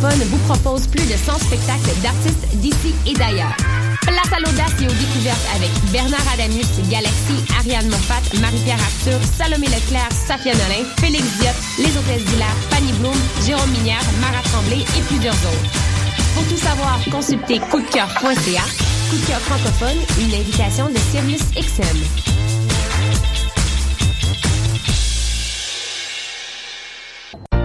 Francophone vous propose plus de 100 spectacles d'artistes d'ici et d'ailleurs. Place à l'audace et aux découvertes avec Bernard Adamus, Galaxy, Ariane Moffat, Marie-Pierre Arthur, Salomé Leclerc, Safia Nolin, Félix Diop, Les Hôtesses d'Hilaire, Fanny Bloom, Jérôme Minière, Marat Tremblay et plusieurs autres. Pour tout savoir, consultez coupdecoeur.ca. Coup de cœur francophone, une invitation de Sirius XM.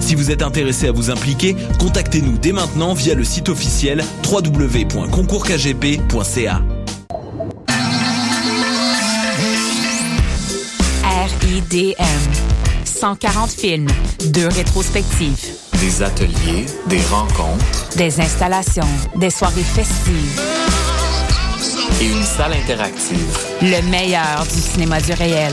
Si vous êtes intéressé à vous impliquer, contactez-nous dès maintenant via le site officiel www.concourskgp.ca. RIDM. 140 films, deux rétrospectives. Des ateliers, des rencontres. Des installations, des soirées festives. Et une salle interactive. Le meilleur du cinéma du réel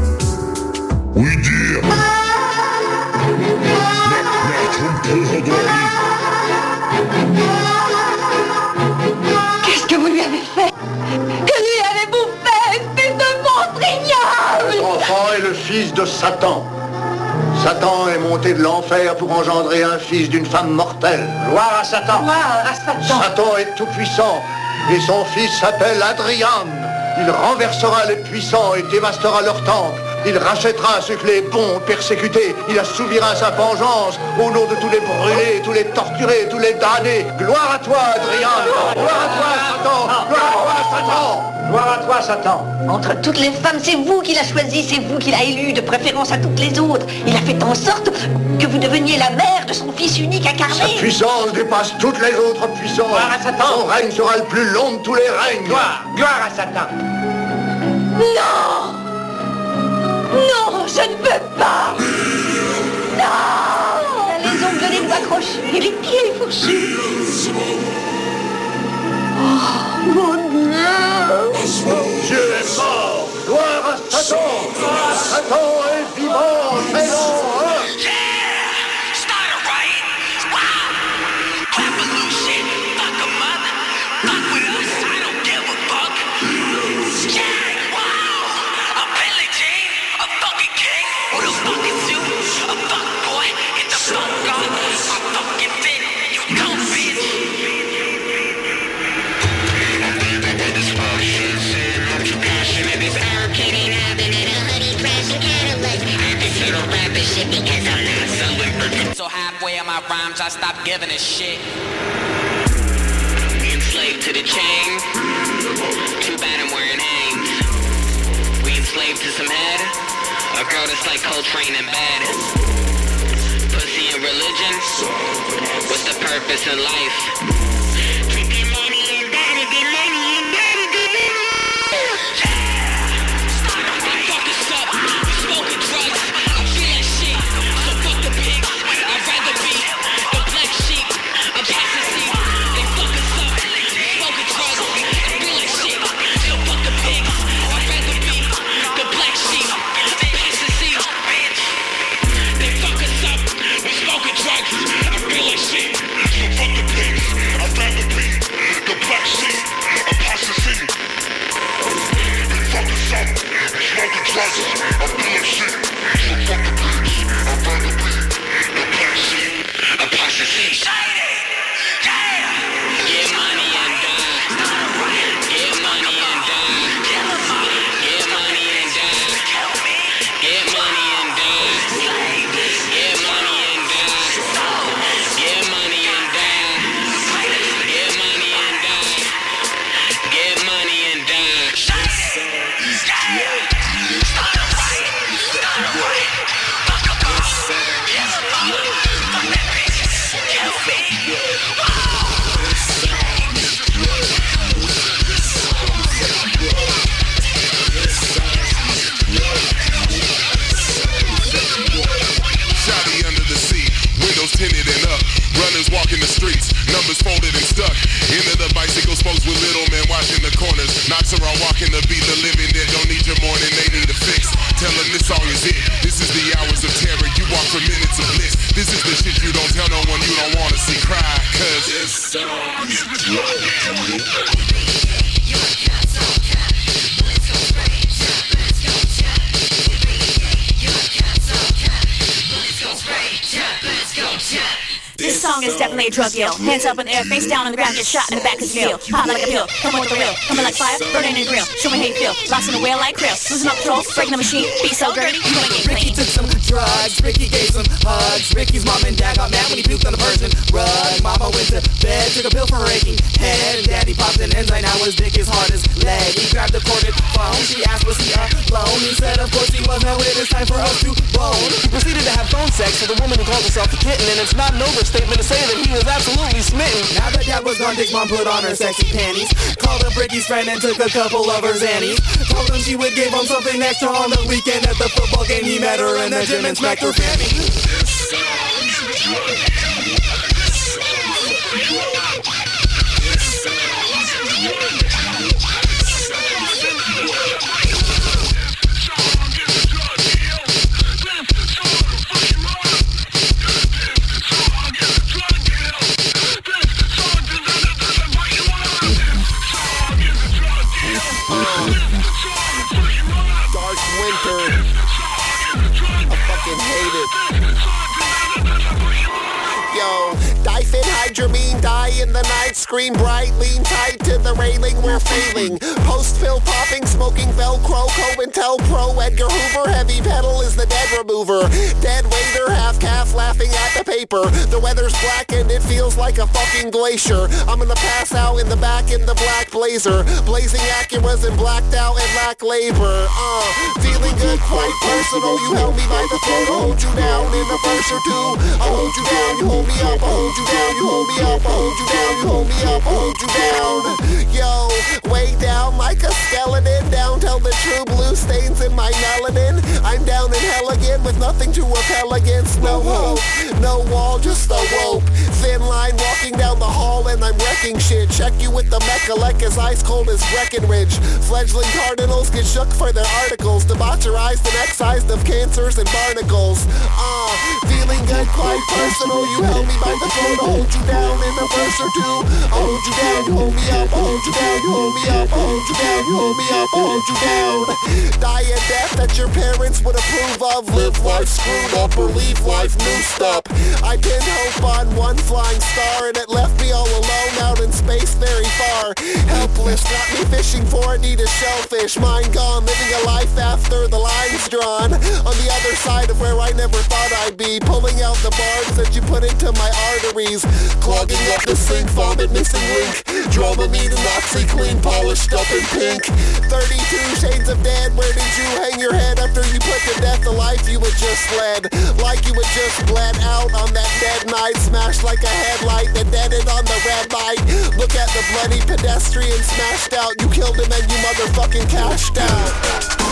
Qu'est-ce que vous lui avez fait Que lui avez-vous fait, fils de Cet enfant est le fils de Satan. Satan est monté de l'enfer pour engendrer un fils d'une femme mortelle. Gloire à Satan. Gloire à Satan. Satan est tout puissant et son fils s'appelle Adrian. Il renversera les puissants et dévastera leur temple. Il rachètera ceux que les bons persécutés. Il assouvira sa vengeance au nom de tous les brûlés, tous les torturés, tous les damnés. Gloire à toi, Adrien. Gloire à toi, Satan. Gloire à toi, Satan. Gloire à toi, Satan. Entre toutes les femmes, c'est vous qui l'a choisi, c'est vous qui l'a élu, de préférence à toutes les autres. Il a fait en sorte que vous deveniez la mère de son fils unique incarné. Sa puissance dépasse toutes les autres puissances. Gloire à Satan. Son règne sera le plus long de tous les règnes. Gloire, gloire à Satan. Non non, je ne peux pas. Non. Les ongles des doigts crochus. Et les pieds fourchus. Oh, mon Dieu. Dieu est mort. Gloire à Satan. Satan est vivant C'est non So halfway of my rhymes, I stop giving a shit. Enslaved to the chain. Too bad I'm wearing Hanes. We enslaved to some head. A girl that's like Coltrane in bed. Pussy and religion. What's the purpose in life? numbers folded and stuck. Into the bicycle spokes with little men watching the corners. Knocks around walking the beat, the living that don't need your morning, they need a fix. Tell them this all is it. This is the hours of terror. You walk for minutes of bliss. This is the shit you don't tell no one you don't wanna see cry. Cause this song is definitely a drug deal. Hands up in the air, face down on the ground, get shot in the back as you feel. Hot like a pill, coming with the real, coming like fire, burning in the grill. Show me how you feel. Lost in the whale like krill. Losing up control, breaking the machine. Be so dirty, you gonna get Ricky took some drugs, Ricky gave some hugs. Ricky's mom and dad got mad when he puked on the Persian rug. Mama went to bed, took a pill for raking head. And Daddy popped an enzyme, now his dick is hard as lead. He grabbed the corded phone, she asked was he alone. He said of course he was, now it is time for us to bone. He proceeded to have phone sex with a woman who calls herself a kitten, and it's not an overstatement to say that he was absolutely smitten. Now that dad was gone, Dick's mom put on her sexy panties. Called up Ricky's friend and took a couple of her zannies. Told him she would give him something extra on the weekend at the football game. He met her in the gym and smacked her fanny. In the night, screen bright, lean tight to the railing, we're failing. Post pill popping, smoking Velcro, COINTELPRO, Edgar Hoover, heavy pedal is the dead remover. Dead laughing the weather's black and it feels like a fucking glacier. I'm gonna pass out in the back in the black blazer. Blazing Acuras and blacked out and lack labor. Uh, feeling good, quite personal. You held me by the throat, I hold you down in a verse or two. I hold you down, you hold me up, I hold you down, you hold me up, I hold you down, you hold me up, I hold you down. Yo, way down like a skeleton, down till the true blue stains in my melanin. I'm down in hell again with nothing to repel against. No hope, no wall, just a rope. Thin line walking down the hall and I'm wrecking shit. Check you with the Mechalek as ice cold as Breckenridge. Fledgling cardinals get shook for their articles. Debaucherized and excised of cancers and barnacles. Ah, feeling good, quite personal. You held me by the throat, I hold you down in a verse or two. I hold you down, you hold me up, I hold you down, you hold me up, I hold you down, you hold me up, I hold you down. Die a death that your parents would approve of. Live life screwed up or leave life noosed up. Pinned hope on one flying star and it left me all alone out in space very far. Helpless, got me fishing for a need a shellfish. Mine gone, living a life after the line's drawn. On the other side of where I never thought I'd be. Pulling out the barbs that you put into my arteries. Clogging up the sink, vomit missing link. Dramamine and OxiClean polished up in pink. 32 shades of dead, where did you hang your head after you put to death the life you had just led? Like you had just bled out on that dead night. Smashed like a headlight that deaded on the red light. Look at the bloody pedestrian smashed out. You killed him and you motherfucking cashed out.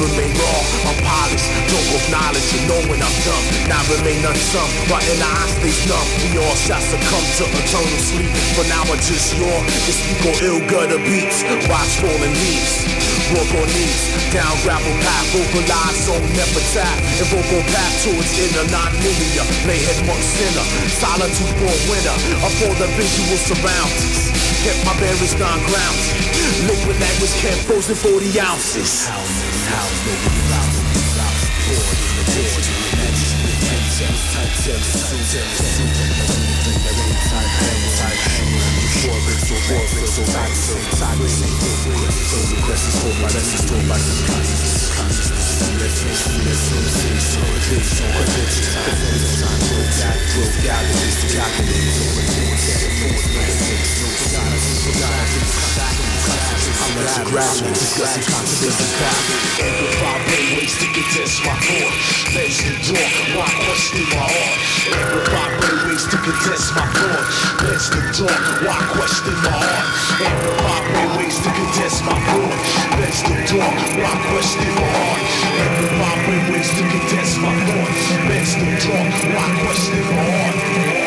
Remain raw Unpolished, drunk of knowledge And knowing I'm dumb Now remain unsung But in the eyes stays numb We all shall succumb to eternal sleep. For now I just roar To speak on ill gutter beats Watch falling leaves. Walk on knees, down gravel path, vocalize on epitaph, invoke on path towards inner non-linear, play head monk sinner, solitude born winner, of all the visual surroundings, kept my berries gone ground, liquid language can't frozen 40 ounces. Thank you. the Gradual, discussing consequences path Amplify brainwaves to contest my thought Legs to talk, why question my heart. Amplify brainwaves to contest my thought Legs the door, why question my heart. Amplify brainwaves to contest my thought Legs the door, why question my heart. Amplify brainwaves to contest my thought Legs the door, why question my heart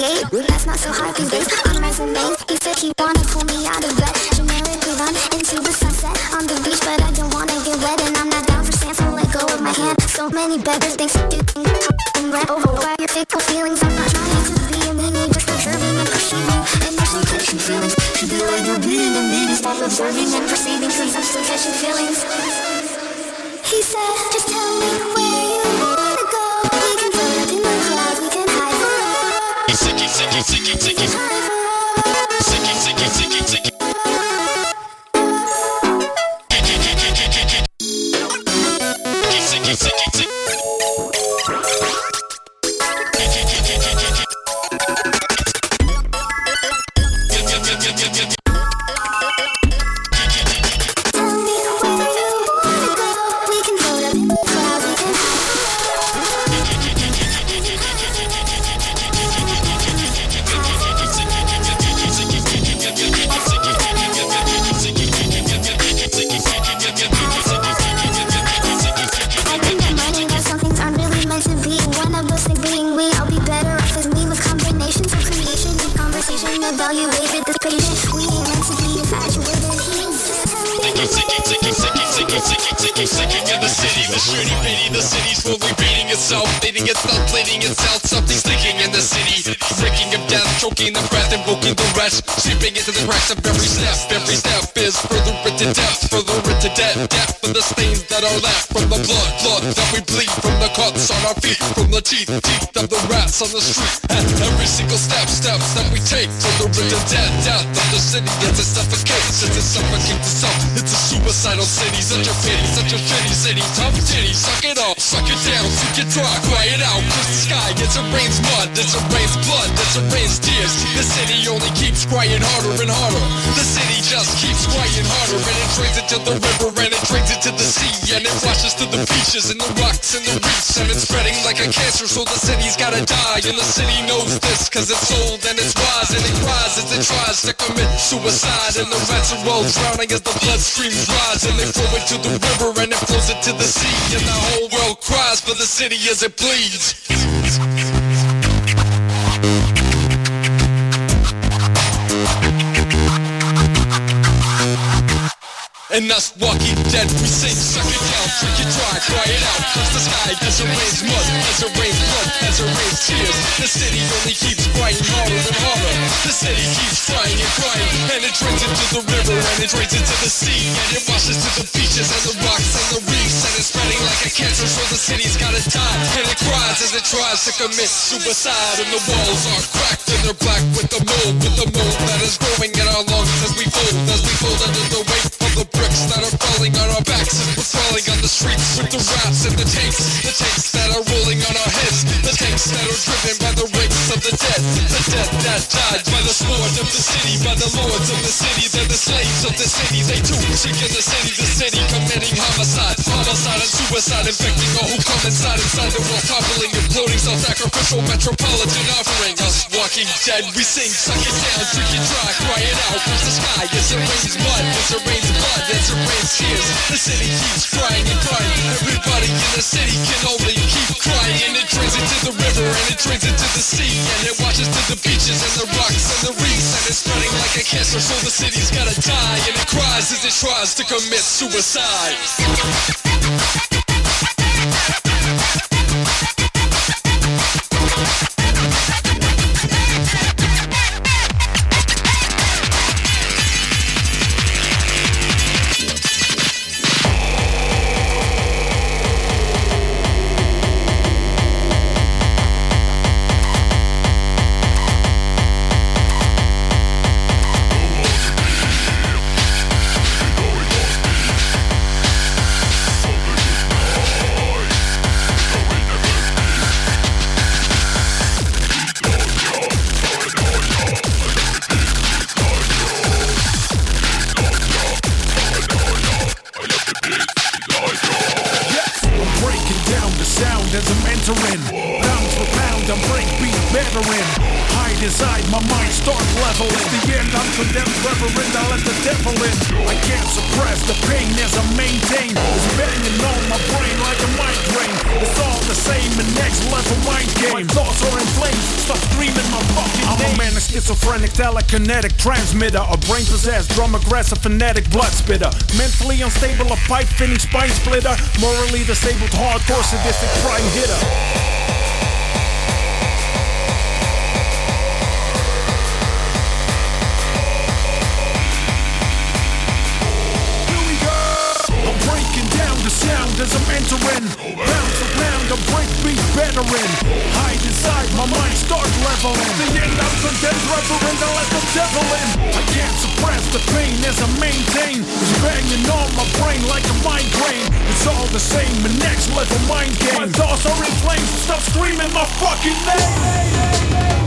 38. That's not so hard these days. On resumes, he said he wanna pull me out of bed. Generically run into the sunset on the beach, but I don't wanna get wet, and I'm not down for sand, so let go of my hand. So many better things to do. I'm red over where your fickle feelings. I'm not trying to be a meanie, just observing and perceiving. And there's no catching feelings. Should be like you're being a meanie, stop observing and perceiving, since I'm still catching feelings. He said, just tell me where Sicky, sicky, sicky, sicky Sicky, sicky, sicky, from the cuts on our feet, from the teeth, teeth of the rats on the street, at every single step, steps that we take, further into death, death of the city, it's a suffocates, it's a suffocates itself, it's a suicidal city, such a pity, such a shitty city, tough titty, suck it up, suck it down, suck it dry, quiet out, cause the sky, it's a rain's mud, it's a rain's blood, it's a rain's tears, the city only keeps crying harder and harder, the city just keeps crying harder, and it drains into the river, and it drains into the sea, and it washes to the beaches, and the rocks, and the reefs, and it's spreading like a cancer, so the city's gotta die, and the city knows this, cause it's old, and it's wise, and it cries as it tries to commit suicide, and the rats are all drowning as the blood streams rise, and they flow into the river, and it flows into the sea, and the whole world cries for the city as it bleeds. And us walking dead, we sing, suck drink it dry, cry it out, curse the sky rains mud, it rains blood, it rains tears. The city only keeps crying harder and harder. The city keeps crying and crying, and it drains into the river, and it drains into the sea, and it washes to the beaches and the rocks and the reefs, and it's spreading like a cancer, so the city's gotta die. And it cries as it tries to commit suicide, and the walls are cracked and they're black with the mold, with the mold that is growing in our lungs as we fold, as we fold under the weight of the bricks that are falling on our backs we're crawling on the streets with the rats and the tanks, the tanks that are rolling on our heads, the tanks that are driven by the rakes of the dead, the dead that died by the sword of the city, by the lords of the city, they're the slaves of the city, they too seek in the city, the city committing homicide, homicide and suicide, infecting all who come inside, inside the world toppling, imploding, self-sacrificial metropolitan offering us walking dead, we sing, suck it down, drink it dry, cry it out, curse the sky, as it rains mud, as it rains blood, it rains tears, the city keeps crying and crying, everybody in the city can only keep crying, it drains into the river, and it drains into the sea, and it washes to the beaches, and the rocks, and the reefs, and it's spreading like a cancer, so the city's gotta die, and it cries as it tries to commit suicide. Phonetic blood spitter. Mentally unstable, a pipe fitting spine splitter. Morally disabled, hardcore sadistic prime hitter. Leveling. The end I'm condemned, reverend, I let the devil in. I can't suppress the pain as I maintain. It's banging on my brain like a migraine. It's all the same, a next level mind game. My thoughts are in flames, stop screaming my fucking name.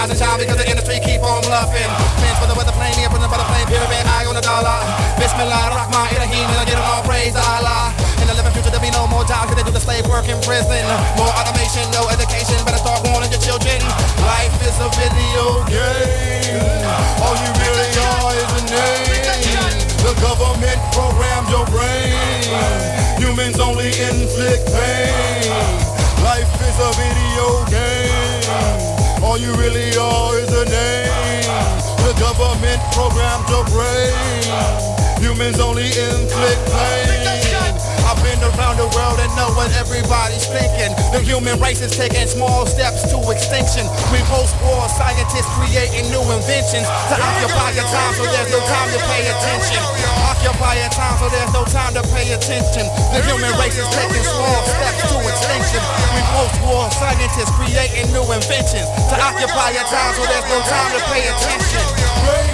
And shine because the industry keep on bluffing. Plans for the weather plane, here from the weather plane, pyramid, eye on the dollar. Bismillah, Rahman, Ilahim, and I get them all praise to Allah. In the living future, there'll be no more jobs, cause they do the slave work in prison. More automation, no education, better start warning your children. Life is a video game. All you really are is a name. The government programs your brain. Humans only inflict pain. Life is a video game. All you really are is a name. The government programs your brain. Humans only inflict pain. I've been around the world and know what everybody's thinking. The human race is taking small steps to extinction. We post-war scientists creating new inventions to occupy your time so there's no time to pay attention. Occupy your time so there's no time to pay attention. The human race is taking small steps to extinction. We post-war scientists creating new inventions to occupy your time so there's no time to pay attention.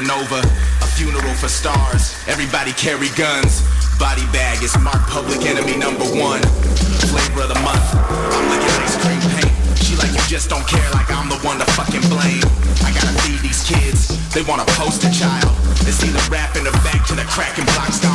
supernova, a funeral for stars. Everybody carry guns. Body bag is marked public enemy number one. Flavor of the month. I'm like an ice cream paint. She like you just don't care like I'm the one to fucking blame. I gotta feed these kids. They want a poster child. It's either in the back to the cracking blocks.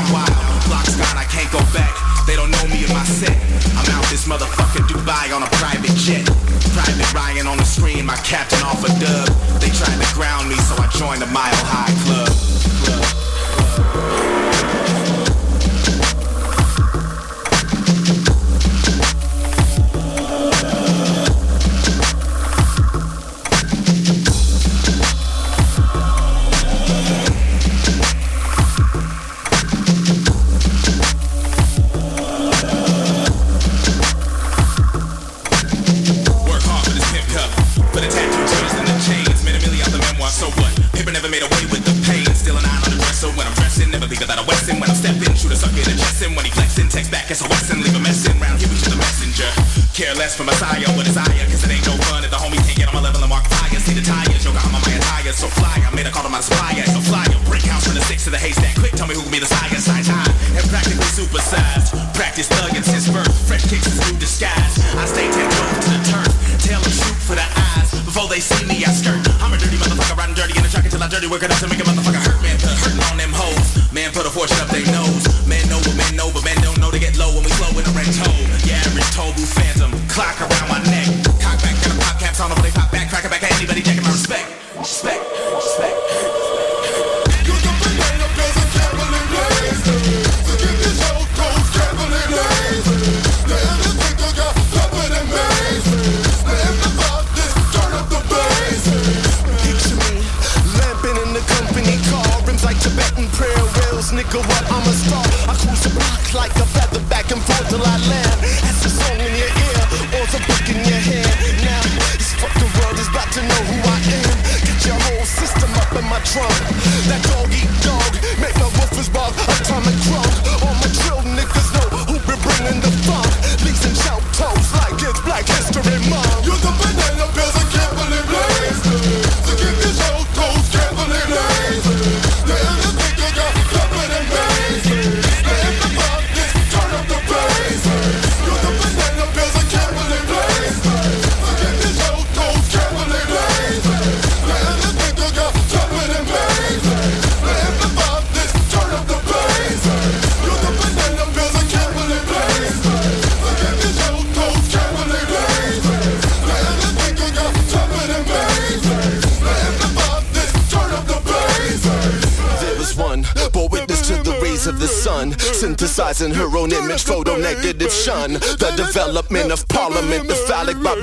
shun the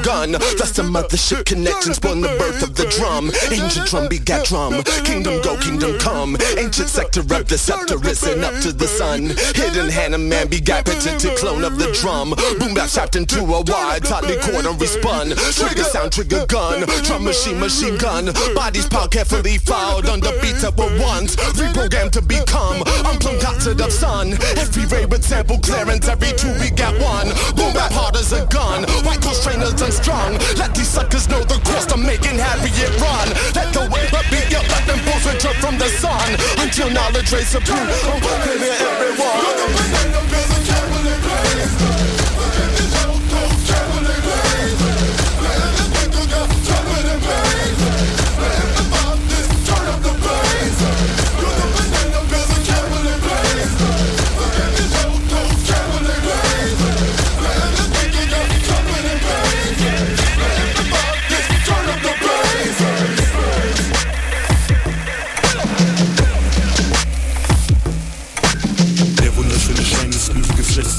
gun. Thus the mothership connection spawn the birth of the drum. Ancient drum begat drum. Kingdom go, kingdom come. Ancient sector of the scepter risen up to the sun. Hidden hand of man begat patented clone of the drum. Boom bap chopped into a wide, tightly cord and. Trigger sound, trigger gun. Drum machine, machine gun. Bodies piled carefully filed under beats that were once reprogrammed to become unplumbed out to the sun. Every ray with sample clearance, every two we got one. Boom bap hard as a gun. White coat trainers and and strong. Let these suckers know the cost I'm making Harriet run. Let the wave beat you Let them bulls and drip from the sun. Until knowledge rays supreme, I'm welcoming everyone.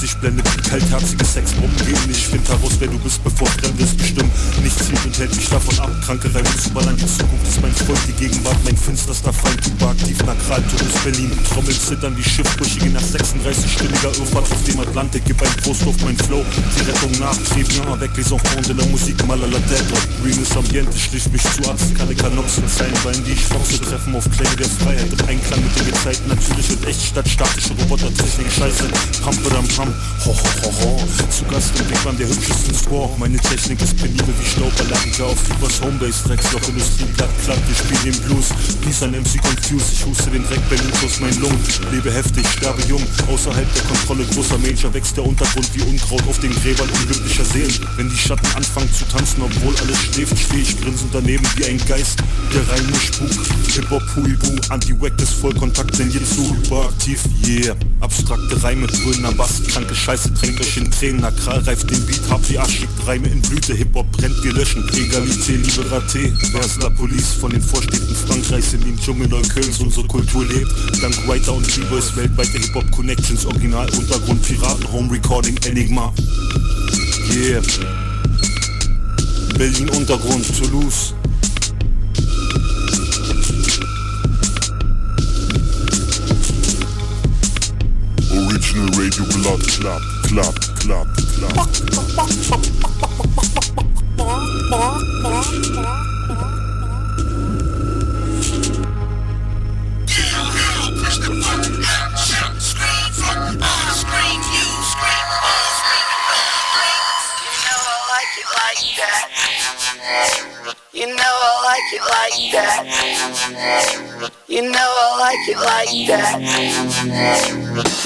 Dich blendet, wie kaltherzige Sexbomben Ich find heraus, wer du bist, bevor Fremdes bestimmt Nichts zielt und hält mich davon ab, kranke Reime zu ballern Die Zukunft ist mein Volk, die Gegenwart mein finsterster Feind. Du aktiv nakral, Todes Berlin Trommeln zittern wie Schiffbrüchige nach 36 stilliger Irrfahrt auf dem Atlantik. Gib ein Prost auf mein Flow, die Rettung nach Bien avec les enfants de la musique mal à la tête Realness Ambiente schließt mich zu Arzt, keine Kanopsen sein Weil die ich foxe treffen auf Klänge der Freiheit Im Einklang mit den Gezeiten, natürlich und echt statt statische Robotertechnik Scheiße, pam pam, ho ho ho ho. Zu Gast im Big Bang der hübschesten Score Meine Technik ist penibel wie Stauberlager auf übers Homebase Drecks, doch Industrie platt, platt, wir spielen den Blues. Peace an MC Confused, ich huste den Dreck Berlins aus meinen Lungen Lebe heftig, sterbe jung, außerhalb der Kontrolle großer Major Wächst der Untergrund wie Unkraut auf den Gräbern unglücklicher Seelen. Wenn die Schatten anfangen zu tanzen, obwohl alles schläft Steh ich grinsend daneben wie ein Geist, der reine Spuk Hip-Hop, Huibu, Anti-Wack ist Vollkontakt, denn jetzt so überaktiv, yeah. Abstrakte Reime, grüner Bass, kranke Scheiße, tränkt euch in Tränen Akral reift den Beat, hab die Arsch, schickt Reime in Blüte Hip-Hop brennt, wir löschen Egalité, Liberté, wer ist la Police von den Vorstädten Frankreichs in den Dschungel Neuköllns Unsere Kultur lebt, dank Writer und B-Boys weltweite Hip-Hop-Connections Original, Untergrund, Piraten, Home Recording, Enigma. Yeah. Berlin Untergrund, Toulouse Radio, your blood clap, clap, clap, clap. Push the button, shout, scream, fuck, ah! Club, Club. You know I like it like that. You know I like it like that.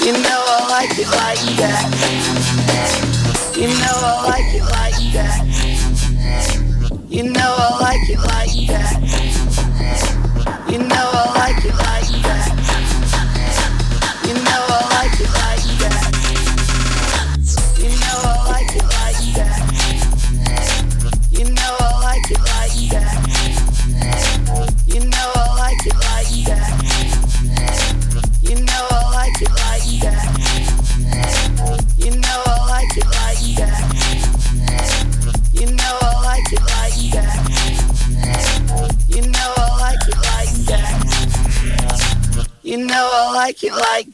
You know I like it like that. You know I like it like that. You know I like it like that. You know I like it like that. I like you like.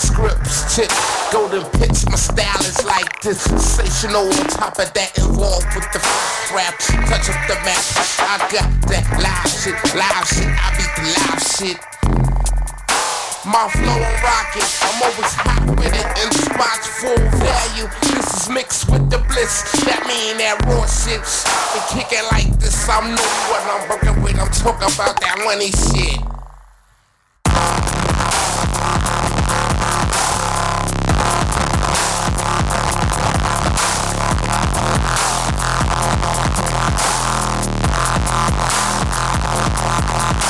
Scripts tip. Golden pitch. My style is like this. Sensational on top of that. Involved with the rap. Touch up the map. I got that live shit. Live shit. I beat the live shit. My flow on rocket, I'm always hot with it in spots full value. This is mixed with the bliss, that mean that raw shit. Been kicking like this, I'm know what I'm working with. I'm talking about that money shit. Burn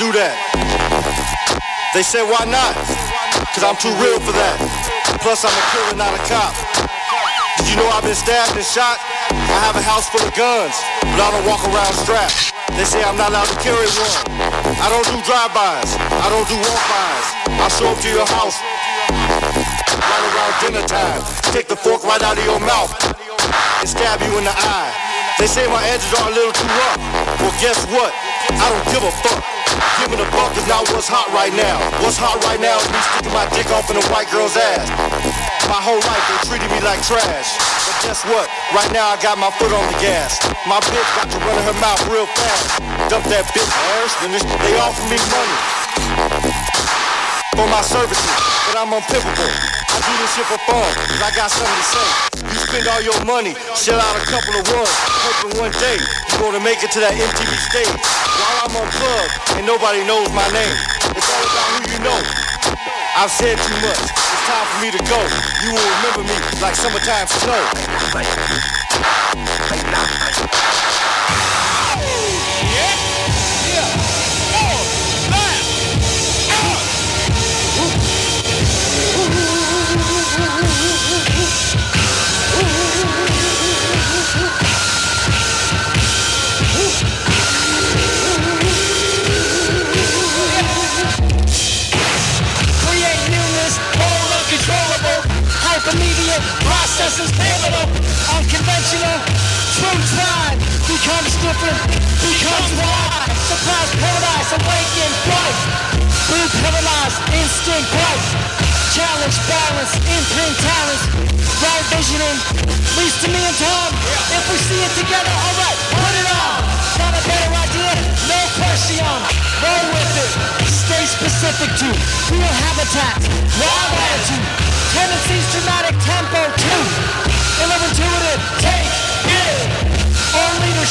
do that. They said why not? Cause I'm too real for that. Plus I'm a killer, not a cop. Did you know I've been stabbed and shot? I have a house full of guns, but I don't walk around strapped. They say I'm not allowed to carry one. I don't do drive-bys. I don't do walk-bys. I show up to your house right around dinner time. Take the fork right out of your mouth and stab you in the eye. They say my edges are a little too rough. Well, guess what? I don't give a fuck. Giving a fuck is not what's hot right now. What's hot right now is me sticking my dick off in a white girl's ass. My whole life they treated me like trash. But guess what? Right now I got my foot on the gas. My bitch got to run her mouth real fast. Dump that bitch ass, then this- they offer me money for my services, but I'm unpickable. I do this shit for fun, cause I got something to say. You spend all your money, shell out a couple of ones, hoping one day you're gonna make it to that MTV stage. While I'm unplugged and nobody knows my name. It's all about who you know. I've said too much. It's time for me to go. You will remember me like summertime snow. Hypermedia, processes pivotal, unconventional. True pride becomes different, becomes wide. Surprise paradise, awaken, bright. Blue paralyzed, instinct bright. Challenge, balance, imprint talents. Right visioning, leads to me and Tom. If we see it together, alright, put it on. Got a better idea? No question. Roll with it. Stay specific to real habitats, wild attitude,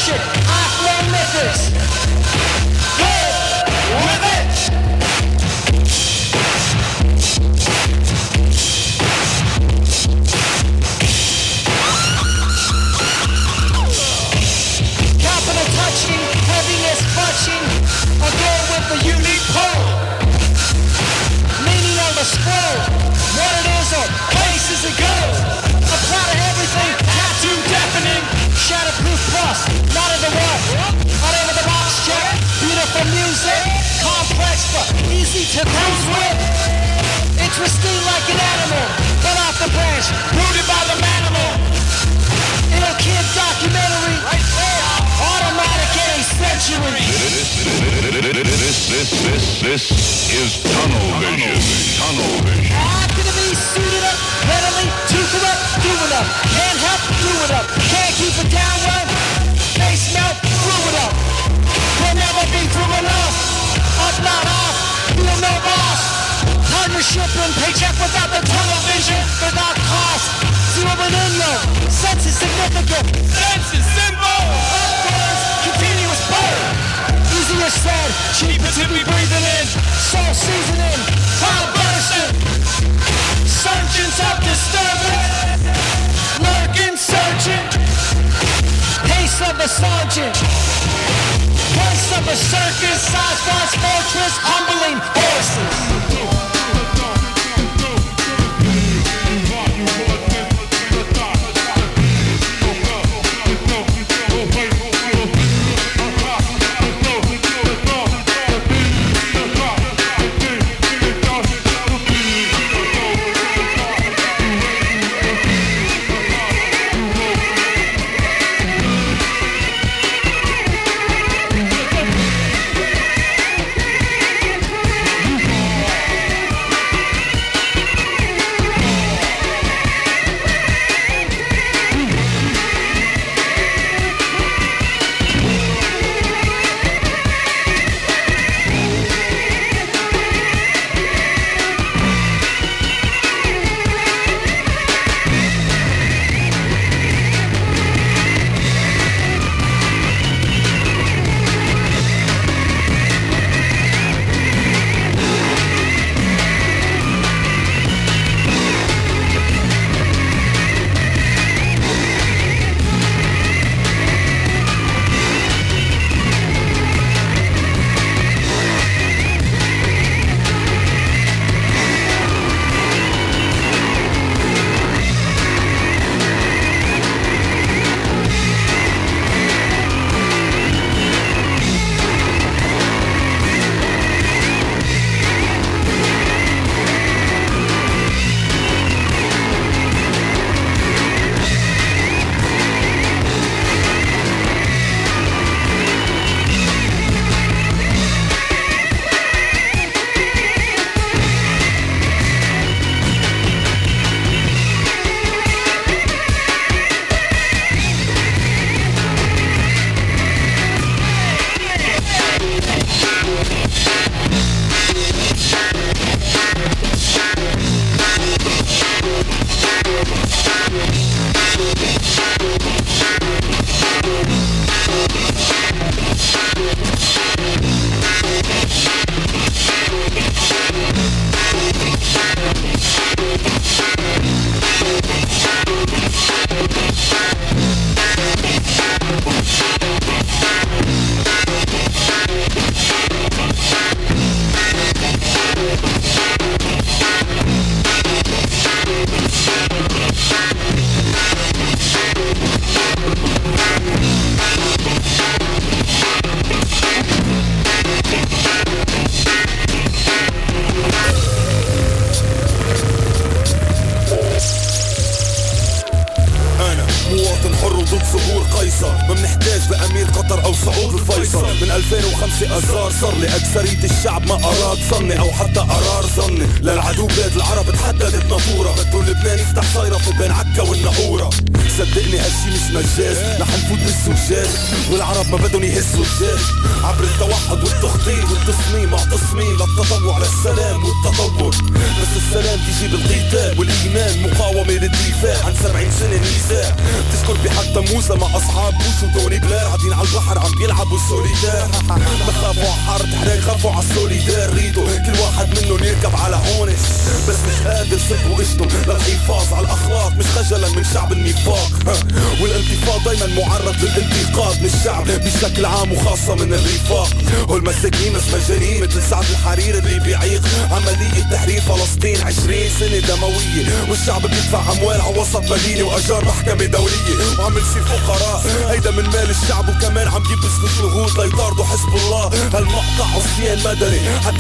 On leadership, I flow mythics. To cruise with. Interesting like an animal, but off the branch, rooted by the manimal. In a kid documentary, automatic any century. This, this, this, this is tunnel vision. Tunnel vision. To be suited up, readily to corrupt, do it up. Can't help, do it up. Can't keep it down well, face melt, screw it up. Will never be through enough. Up, not off, feel no boss. Partnership and paycheck without the tunnel vision, without cost. Zero in yo, sense is significant. Sense is symbol. Upwards, continuous burn. Easier said, cheaper to be breathing in. Soul seasoning, cloud bursting. Surgeons of disturbance. Lurking, searching. Pace of a sergeant. Voice of a circus, Sasquatch fortress, humbling horses.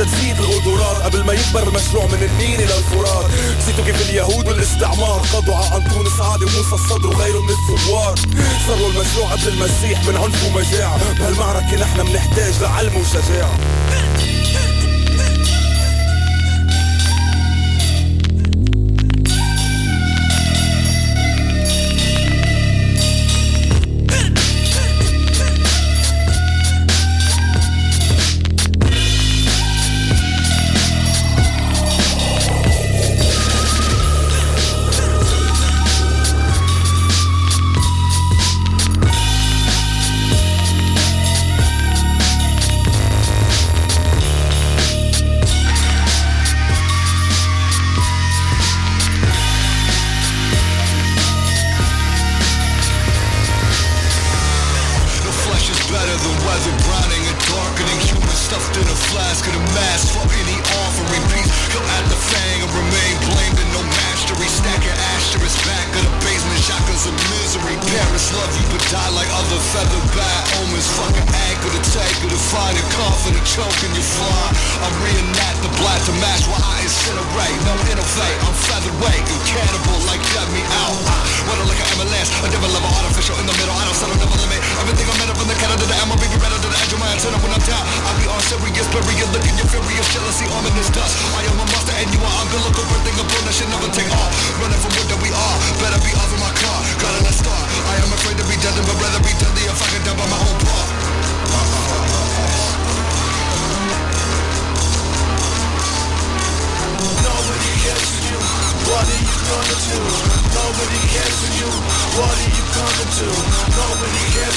نسيت القدرات قبل ما يكبر المشروع من النيل إلى الفرات. نسيتوا كيف اليهود والاستعمار قضوا على أنطون سعادة وموسى الصدر وغيره من الثوار. صاروا المشروع قبل المسيح من عنف ومجاعة بهالمعركة نحن منحتاج لعلم وشجاعة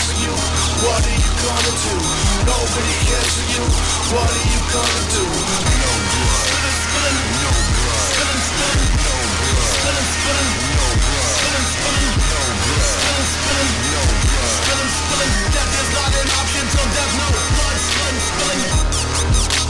for you? What are you gonna do? Nobody cares for you. What are you gonna do? No blood. Spillin', spillin'. No blood. Spillin', spillin'. No blood. Spillin', spillin'. No blood. No blood. No blood. Death is not an option till death. No blood. Spillin', spillin'.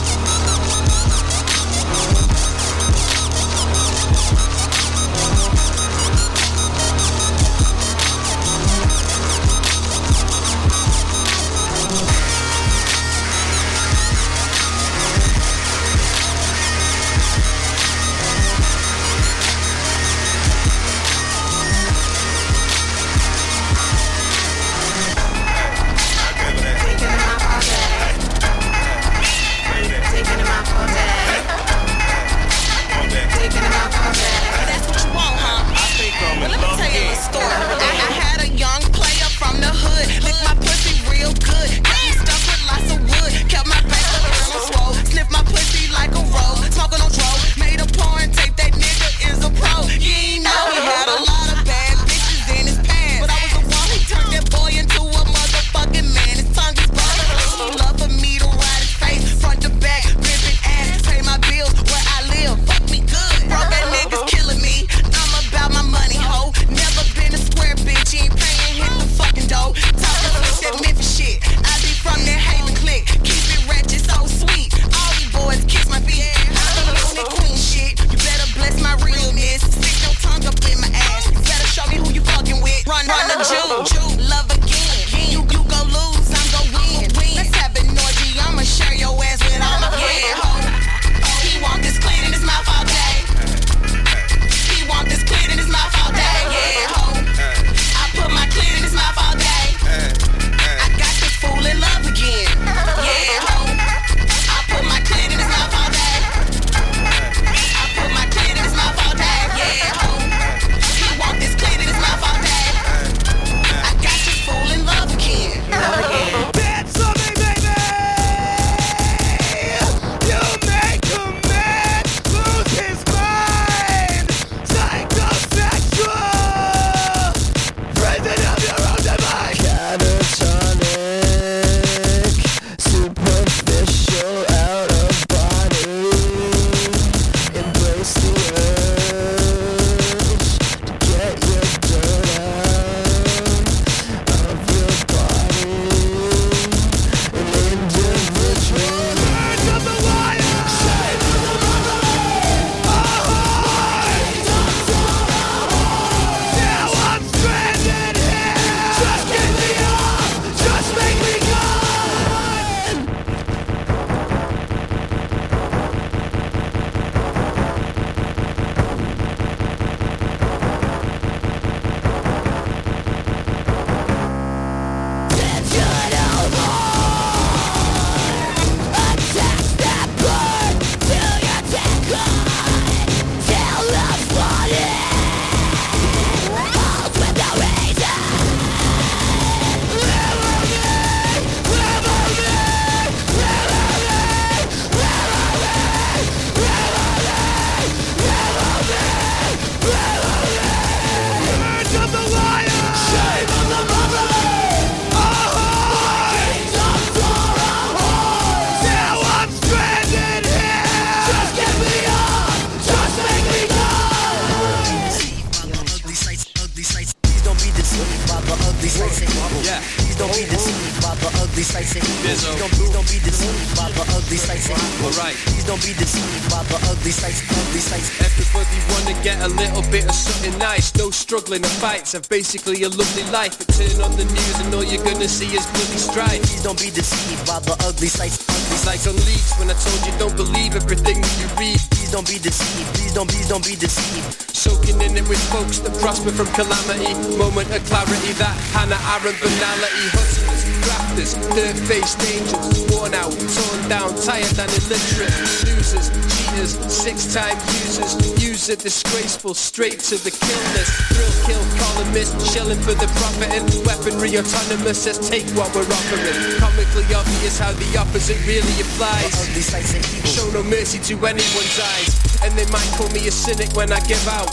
Be deceived by the ugly sights, ugly sights. Everybody wanna get a little bit of something nice. No struggling and fights. Have basically a lovely life. But turn on the news and all you're gonna see is bloody strife. Please don't be deceived by the ugly sights, ugly like on leaks when I told you don't believe everything that you read. Don't be deceived. Please don't, please don't be deceived. Soaking in it with folks that prosper from calamity. Moment of clarity, that Hannah Arendt banality. Hustlers, grafters, third-faced angels. Worn out, torn down, tired and illiterate. Losers, cheaters, six-time users. User disgraceful, straight to the kill list. Thrill kill columnist, shelling for the profit and weaponry autonomous says take what we're offering. Comically obvious how the opposite really applies. Ugly sights and evils. Show no mercy to anyone's eyes. And they might call me a cynic when I give out.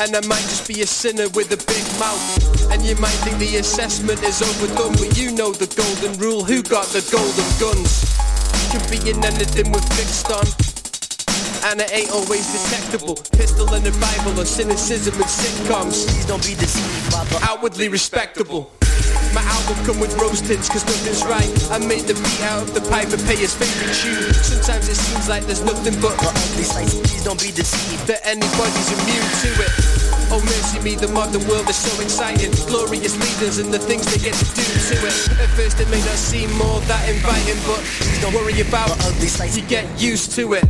And I might just be a sinner with a big mouth. And you might think the assessment is overdone, but you know the golden rule. Who got the golden guns? Can be in anything we're fixed on. And it ain't always detectable. Pistol and a Bible or cynicism and sitcoms. Please don't be deceived by the Outwardly respectable. My album come with rose tints cause nothing's right I made the beat out of the pipe and pay his favorite tune Sometimes it seems like there's nothing but the ugly sights. Please don't be deceived. that anybody's immune to it. Oh mercy me, the modern world is so exciting. Glorious leaders and the things they get to do to it. At first it may not seem all that inviting, but don't worry about ugly sights. you get used to it.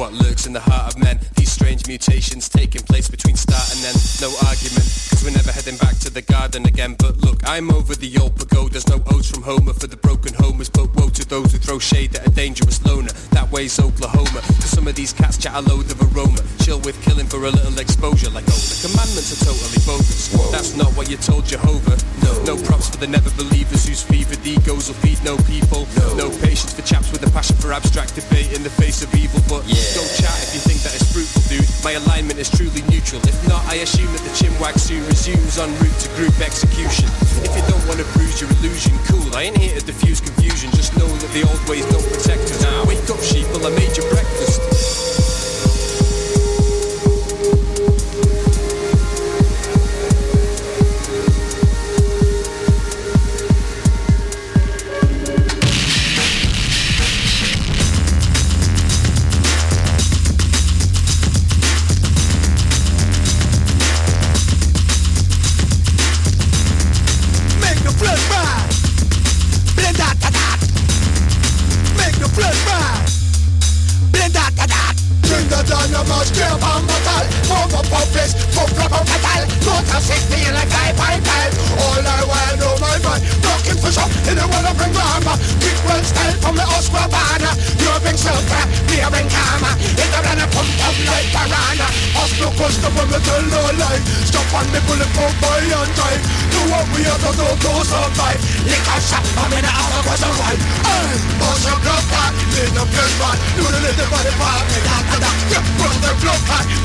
What lurks in the heart of men? These strange mutations taking place between start and end. No argument, cause we're never heading back to the garden again. But look, I'm over the old pagodas. No odes from Homer for the broken homers. But woe to those who throw shade at a dangerous loner. That way's Oklahoma. Cause some of these cats chat a load of aroma. Chill with killing for a little exposure. Like, oh, the commandments are totally bogus. That's not what you told Jehovah. No, no props for the never believers whose fevered egos will feed no people. No, no patience for chaps with a passion for abstract debate in the face of evil. But don't chat if you think that it's fruitful, dude. My alignment is truly neutral. If not, I assume that the chinwag soon resumes en route to group execution. If you don't want to bruise your illusion, cool. I ain't here to diffuse confusion. Just know that the old ways don't protect us. Wake up, sheeple. I made your breakfast.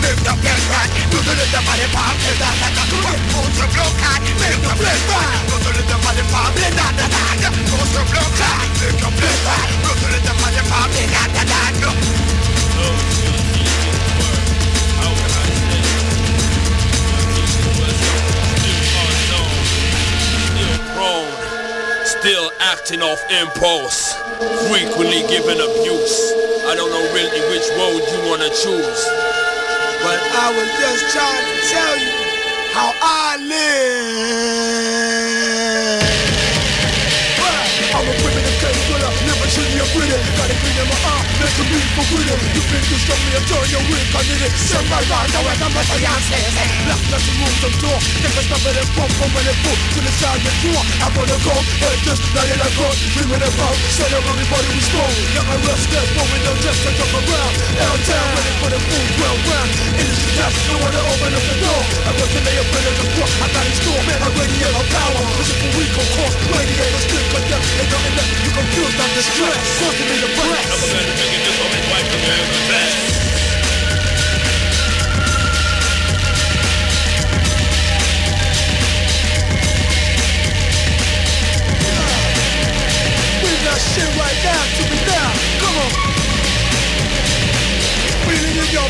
Make the blood right the body me da da da Oscar blood clot, make the blood right the body da da Yeah, Oscar blood clot, make the blood right the body still acting off impulse, frequently giving abuse. I don't know really which road you wanna choose. But I was just trying to tell you how I live. A pretty. Got a green in my eye, make a beautiful freedom. You think you struck me and turn your weak, I need it. Send right round, now I'm not a young Black nothing moves the door, take a stop at it, pump from when it pull to the side of the. I'm gonna go, but just not in a gun. Bring me the bomb, set up everybody we stole. Young arrested, but we know just to jump around. L-town, ready for the full ground round. Industry test, no one to open up the door. I got to lay a bit of the floor, I got in store, man, I radiate on power. Listen for weak, of course, radiate, still condemn. Ain't nothing left, you confused, I'm distressed. Something in the shit right now to me now. Come on. Feeling in your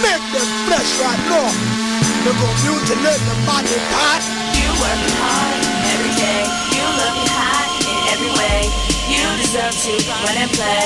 make them flesh right now. We go mutilate the body. You work hard every day. You look hot in every way. You deserve to run and play.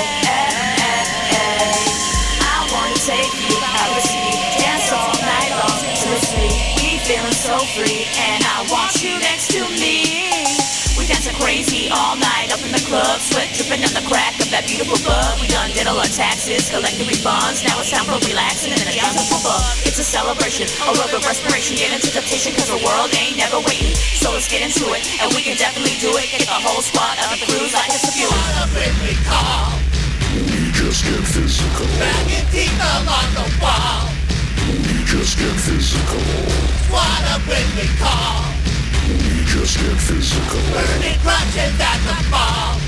I wanna take you out sea, dance all night long the sea. We feeling so free, and I want you next to me. We dancing crazy all night up in the club, sweat dripping on the crack of that beautiful bud. We done did all our taxes, collecting refunds. Now it's time for relaxing and then a job for fun. It's a celebration, a rub of respiration, get into temptation, cause the world ain't never waiting. So let's get into it, and we can definitely do it. Get the whole squad of the crews like it's a few. We just get physical. Banging teeth along the wall. We just get physical. Wanna bring me call. We just get physical. Burning crutches at the mall.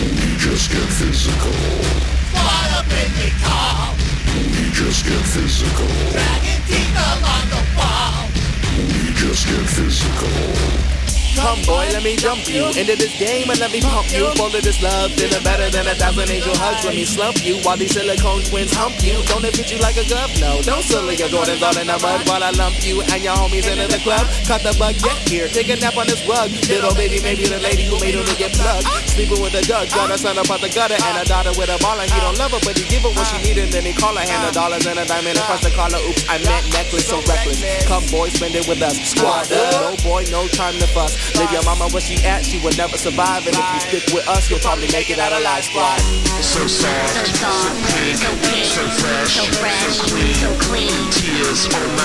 We just get physical. Wanna bring me call. We just get physical. Banging teeth along the wall. We just get physical. Come boy, let me jump you into this game and let me pump you. Full of this love, feeling better than a thousand angel hugs. Let me slump you while these silicone twins hump you. Don't it fit you like a glove? No, don't silly your Jordans all in the mud while I lump you and your homies into the club. Cut the bug, get here, take a nap on this rug. Little baby, maybe the lady who made her to get plugged. Sleeping with a judge, got a son up out the gutter and a daughter with a baller. He don't love her, but he give her what she needed. Then he call her, hand her dollars and a diamond across the collar. Oops, I meant necklace, so reckless. Come boy, spend it with us. Squad. No boy, no time to fuss. Leave your mama where she at, she would never survive. And if you stick with us, you'll probably make it out alive. Squad. So soft, so pink, so fresh, so clean, tears on my